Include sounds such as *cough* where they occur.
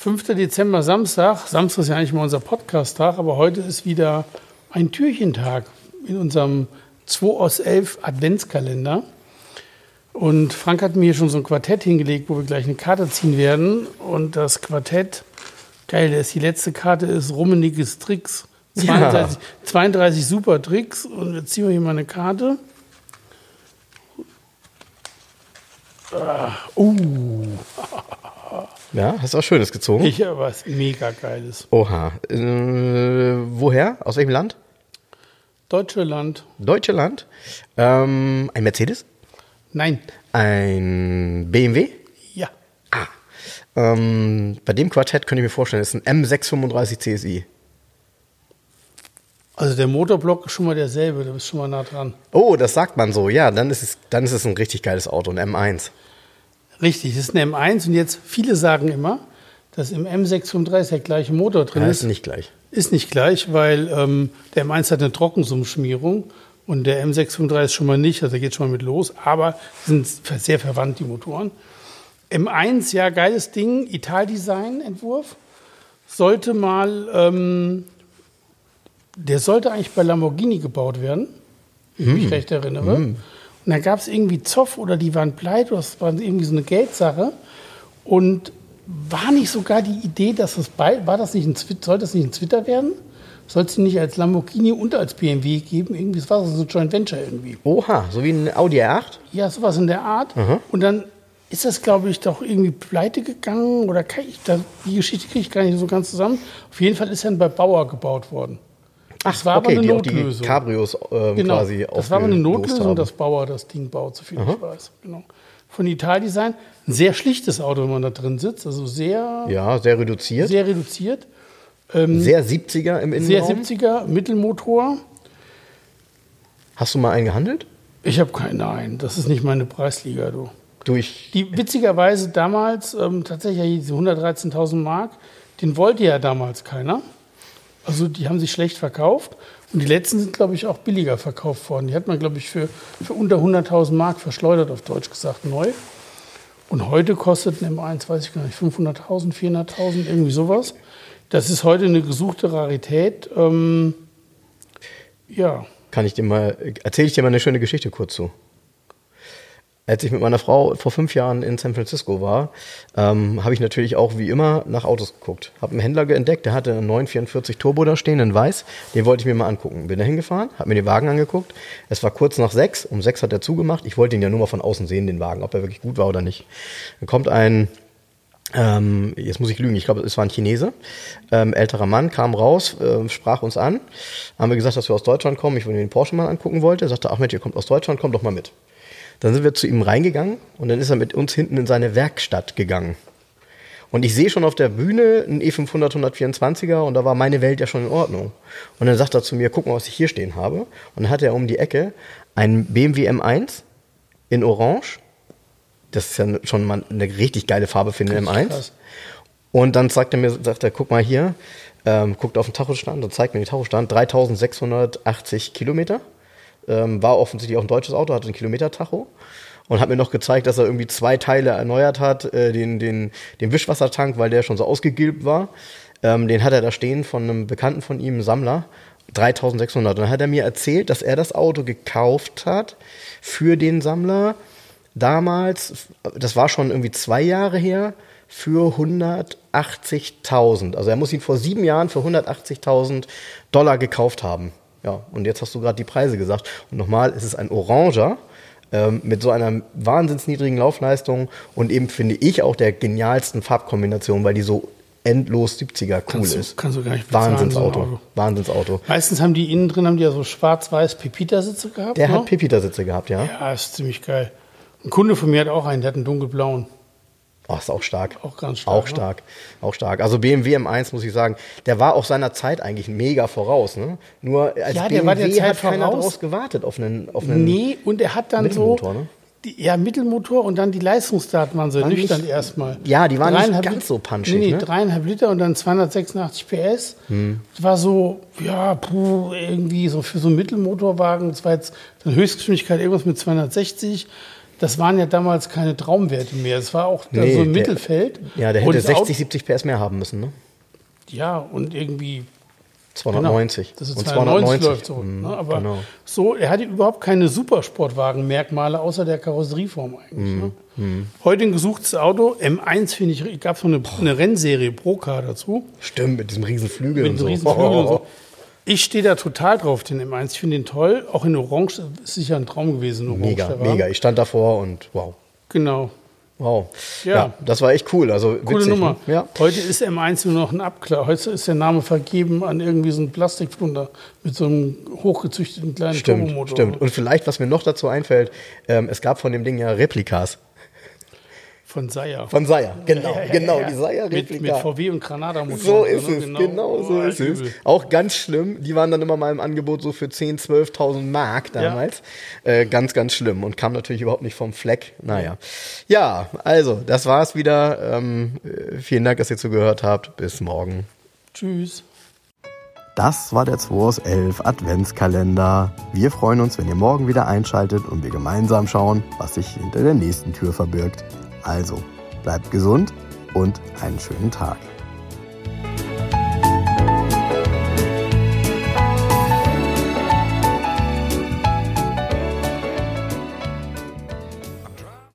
5. Dezember, Samstag. Samstag ist ja eigentlich mal unser Podcast-Tag, aber heute ist wieder ein Türchentag in unserem 2 aus 11 Adventskalender. Und Frank hat mir hier schon so ein Quartett hingelegt, wo wir gleich eine Karte ziehen werden. Und das Quartett, geil, das ist die letzte Karte, ist Rummeniges Tricks. 32, 32 super Tricks. Und jetzt ziehen wir hier mal eine Karte. Ah, uh. *laughs* Ja, hast du auch Schönes gezogen? Ich habe was mega Geiles. Oha. Äh, woher? Aus welchem Land? Deutsche Land. Deutsche Land. Ähm, ein Mercedes? Nein. Ein BMW? Ja. Ah. Ähm, bei dem Quartett könnte ich mir vorstellen, ist ein M635 CSI. Also der Motorblock ist schon mal derselbe, da bist schon mal nah dran. Oh, das sagt man so. Ja, dann ist es, dann ist es ein richtig geiles Auto, ein M1. Richtig, das ist ein M1 und jetzt viele sagen immer, dass im M635 der gleiche Motor drin Ja, ist. ist nicht gleich. Ist nicht gleich, weil ähm, der M1 hat eine Trockensumschmierung und der M635 schon mal nicht, also geht schon mal mit los, aber sind sehr verwandt, die Motoren. M1, ja, geiles Ding, Italdesign-Entwurf. Sollte mal, ähm, der sollte eigentlich bei Lamborghini gebaut werden, wenn ich mich recht erinnere. Und da gab es irgendwie Zoff oder die waren pleite, oder es war irgendwie so eine Geldsache. Und war nicht sogar die Idee, dass es bei, war das nicht ein soll das nicht ein Twitter werden? Soll es nicht als Lamborghini und als BMW geben? Irgendwie, das war so ein Joint Venture irgendwie. Oha, so wie ein Audi R8? Ja, sowas in der Art. Und dann ist das, glaube ich, doch irgendwie pleite gegangen oder ich, da, die Geschichte kriege ich gar nicht so ganz zusammen. Auf jeden Fall ist er bei Bauer gebaut worden. Das war okay, aber eine die auch die Notlösung. Cabrios ähm, Genau, quasi das war aber eine Notlösung, haben. dass Bauer das Ding baut, soviel ich weiß. Genau. Von Italdesign. Ein sehr schlichtes Auto, wenn man da drin sitzt. Also sehr, Ja, sehr reduziert. Sehr, sehr reduziert. 70er im Sehr Innenraum. 70er, Mittelmotor. Hast du mal einen gehandelt? Ich habe keinen, nein, das ist nicht meine Preisliga, du. Durch. Die witzigerweise damals, ähm, tatsächlich diese 113.000 Mark, den wollte ja damals keiner. Also die haben sich schlecht verkauft. Und die letzten sind, glaube ich, auch billiger verkauft worden. Die hat man, glaube ich, für, für unter 100.000 Mark verschleudert, auf Deutsch gesagt, neu. Und heute kostet ein M1, weiß ich gar nicht, 500.000, 400.000, irgendwie sowas. Das ist heute eine gesuchte Rarität. Ähm, ja, Kann ich dir mal, erzähle ich dir mal eine schöne Geschichte kurz zu. Als ich mit meiner Frau vor fünf Jahren in San Francisco war, ähm, habe ich natürlich auch wie immer nach Autos geguckt. Habe einen Händler entdeckt, der hatte einen 944 Turbo da stehen, in weiß. Den wollte ich mir mal angucken. Bin da hingefahren, habe mir den Wagen angeguckt. Es war kurz nach sechs. Um sechs hat er zugemacht. Ich wollte ihn ja nur mal von außen sehen, den Wagen, ob er wirklich gut war oder nicht. Dann kommt ein ähm, jetzt muss ich lügen, ich glaube, es war ein Chinese, ähm, älterer Mann, kam raus, ähm, sprach uns an, haben wir gesagt, dass wir aus Deutschland kommen, ich mir den Porsche mal angucken wollte, er sagte, ach ihr kommt aus Deutschland, kommt doch mal mit. Dann sind wir zu ihm reingegangen und dann ist er mit uns hinten in seine Werkstatt gegangen. Und ich sehe schon auf der Bühne einen E E500 124er und da war meine Welt ja schon in Ordnung. Und dann sagt er zu mir, guck mal, was ich hier stehen habe. Und dann hat er um die Ecke einen BMW M1 in Orange. Das ist ja schon mal eine richtig geile Farbe für den M1. krass. Und dann sagt er mir, sagt er, guck mal hier, ähm, guckt auf den Tachostand und zeigt mir den Tachostand, 3680 Kilometer. Ähm, war offensichtlich auch ein deutsches Auto, hatte einen Kilometer-Tacho. Und hat mir noch gezeigt, dass er irgendwie zwei Teile erneuert hat, äh, den, den, den Wischwassertank, weil der schon so ausgegilbt war. Ähm, den hat er da stehen von einem Bekannten von ihm, einem Sammler. 3600. Und dann hat er mir erzählt, dass er das Auto gekauft hat für den Sammler damals, das war schon irgendwie zwei Jahre her, für 180.000. Also er muss ihn vor sieben Jahren für 180.000 Dollar gekauft haben. Ja, und jetzt hast du gerade die Preise gesagt. Und nochmal, es ist ein Oranger ähm, mit so einer wahnsinns niedrigen Laufleistung und eben finde ich auch der genialsten Farbkombination, weil die so endlos 70er cool Kannst du- ist. kannst du gar nicht bezahlen, so Wahnsinnsauto. Auto. Wahnsinnsauto. Meistens haben die innen drin haben die ja so schwarz-weiß Pepita-Sitze gehabt. Der ne? hat Pepita-Sitze gehabt, ja. Ja, ist ziemlich geil. Ein Kunde von mir hat auch einen, der hat einen dunkelblauen. Oh, ist auch stark. Auch ganz stark, Auch ne? stark. Auch stark. Also BMW M1, muss ich sagen, der war auch seiner Zeit eigentlich mega voraus. Ne? Nur als Ja, der BMW war der Zeit hat keiner voraus. draus gewartet auf einen, auf einen Nee, und er hat dann Mittelmotor, so. ne? Die, ja, Mittelmotor und dann die Leistungsdaten waren so Waren nüchtern nicht- erstmal. Ja, die waren nicht ganz Lit- so punchig, Nee, ne? dreieinhalb Liter und dann 286 PS. Das war so, ja, puh, irgendwie so für so einen Mittelmotorwagen. Das war jetzt eine Höchstgeschwindigkeit irgendwas mit 260. Das waren ja damals keine Traumwerte mehr. Es war auch Nee, so der- Mittelfeld. Ja, der hätte das Auto- 60, 70 PS mehr haben müssen, ne? Ja, und irgendwie 290. Genau, das ist und 290 läuft so. Mhm, Ne? Aber genau. so, er hatte überhaupt keine Supersportwagen-Merkmale außer der Karosserieform eigentlich. Mhm, Ne? Heute ein gesuchtes Auto. M1 finde ich, gab es noch eine, eine Rennserie Pro-Car dazu. Stimmt, mit diesem riesen Flügel Mit und so. riesen Flügel und so. Ich stehe da total drauf, den M1. Ich finde den toll. Auch in Orange ist sicher ein Traum gewesen. Orange, Mega, mega. Ich stand davor und wow. Genau. Wow. Ja. Ja. das war echt cool. Also Coole witzig, Nummer. Ne? Ja. Heute ist M1 nur noch ein Abklar. Heute ist der Name vergeben an irgendwie so einen Plastikflunder mit so einem hochgezüchteten kleinen Stimmt, Turbomotor. stimmt. Und vielleicht, was mir noch dazu einfällt, ähm, es gab von dem Ding ja Replikas. Von Seier. Von Seier, genau, Ja, ja, genau, ja. die mit, Seier-Replika. mit VW und Granada-Motoren. So ist es, genau, so Oh, ist es. Auch ganz schlimm, die waren dann immer mal im Angebot so für 10.000, 12.000 Mark damals. Äh, ganz, ganz schlimm und kam natürlich überhaupt nicht vom Fleck. Naja. Ja, also, das war's wieder. Ähm, äh, vielen Dank, dass ihr zugehört habt. Bis morgen. Tschüss. Das war der 2 aus 11 Adventskalender. Wir freuen uns, wenn ihr morgen wieder einschaltet und wir gemeinsam schauen, was sich hinter der nächsten Tür verbirgt. Also, bleibt gesund und einen schönen Tag.